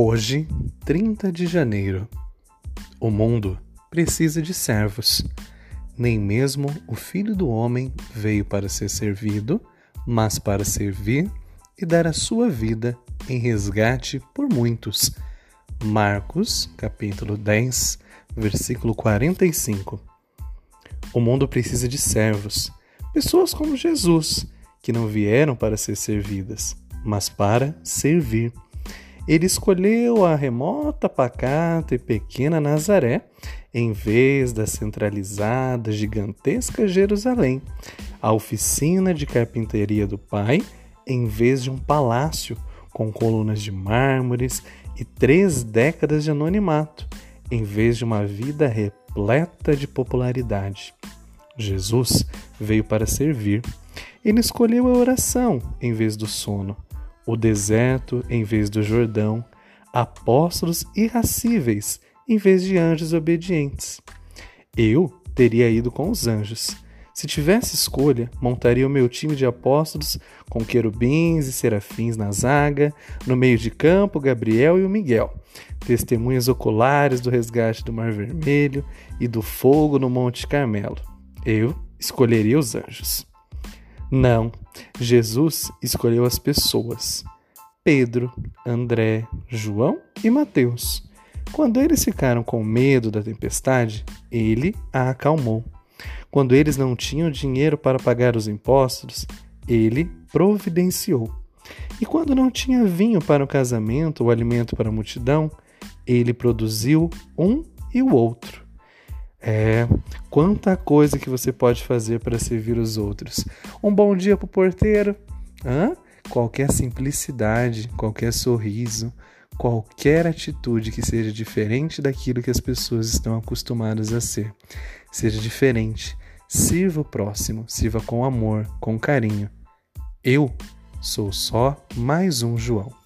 Hoje, 30 de janeiro. O mundo precisa de servos. Nem mesmo o Filho do Homem veio para ser servido, mas para servir e dar a sua vida em resgate por muitos. Marcos, capítulo 10, versículo 45. O mundo precisa de servos, pessoas como Jesus, que não vieram para ser servidas, mas para servir ele escolheu a remota, pacata e pequena Nazaré em vez da centralizada, gigantesca Jerusalém, a oficina de carpintaria do pai em vez de um palácio com colunas de mármores e três décadas de anonimato, em vez de uma vida repleta de popularidade. Jesus veio para servir. Ele escolheu a oração em vez do sono o deserto em vez do Jordão, apóstolos irracíveis em vez de anjos obedientes. Eu teria ido com os anjos. Se tivesse escolha, montaria o meu time de apóstolos com querubins e serafins na zaga, no meio de campo, Gabriel e o Miguel, testemunhas oculares do resgate do Mar Vermelho e do fogo no Monte Carmelo. Eu escolheria os anjos. Não, Jesus escolheu as pessoas: Pedro, André, João e Mateus. Quando eles ficaram com medo da tempestade, ele a acalmou. Quando eles não tinham dinheiro para pagar os impostos, ele providenciou. E quando não tinha vinho para o casamento ou alimento para a multidão, ele produziu um e o outro. É, quanta coisa que você pode fazer para servir os outros. Um bom dia para o porteiro, Hã? qualquer simplicidade, qualquer sorriso, qualquer atitude que seja diferente daquilo que as pessoas estão acostumadas a ser. Seja diferente. Sirva o próximo, sirva com amor, com carinho. Eu sou só mais um João.